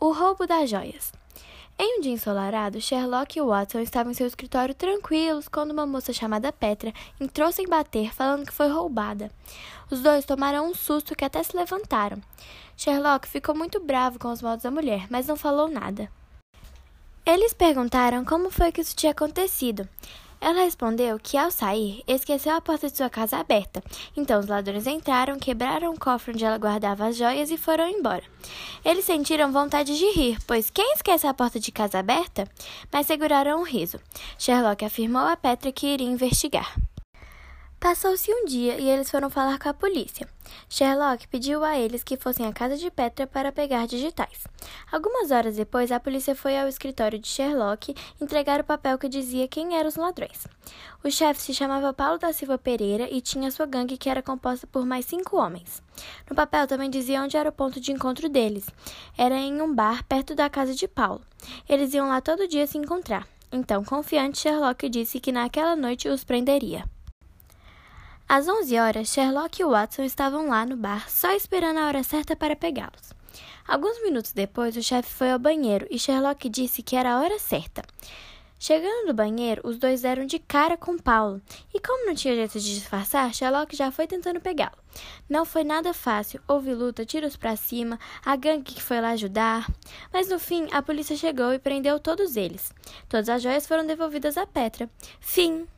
O roubo das joias. Em um dia ensolarado, Sherlock e Watson estavam em seu escritório tranquilos quando uma moça chamada Petra entrou sem bater, falando que foi roubada. Os dois tomaram um susto que até se levantaram. Sherlock ficou muito bravo com os modos da mulher, mas não falou nada. Eles perguntaram como foi que isso tinha acontecido. Ela respondeu que, ao sair, esqueceu a porta de sua casa aberta. Então os ladrões entraram, quebraram o cofre onde ela guardava as joias e foram embora. Eles sentiram vontade de rir, pois quem esquece a porta de casa aberta? Mas seguraram o riso. Sherlock afirmou a Petra que iria investigar. Passou-se um dia e eles foram falar com a polícia. Sherlock pediu a eles que fossem à casa de Petra para pegar digitais. Algumas horas depois, a polícia foi ao escritório de Sherlock entregar o papel que dizia quem eram os ladrões. O chefe se chamava Paulo da Silva Pereira e tinha sua gangue que era composta por mais cinco homens. No papel também dizia onde era o ponto de encontro deles. Era em um bar perto da casa de Paulo. Eles iam lá todo dia se encontrar. Então, confiante, Sherlock disse que naquela noite os prenderia. Às onze horas, Sherlock e Watson estavam lá no bar, só esperando a hora certa para pegá-los. Alguns minutos depois, o chefe foi ao banheiro e Sherlock disse que era a hora certa. Chegando no banheiro, os dois deram de cara com Paulo, e como não tinha jeito de disfarçar, Sherlock já foi tentando pegá-lo. Não foi nada fácil, houve luta, tiros para cima, a gangue que foi lá ajudar, mas no fim a polícia chegou e prendeu todos eles. Todas as joias foram devolvidas a Petra. Fim.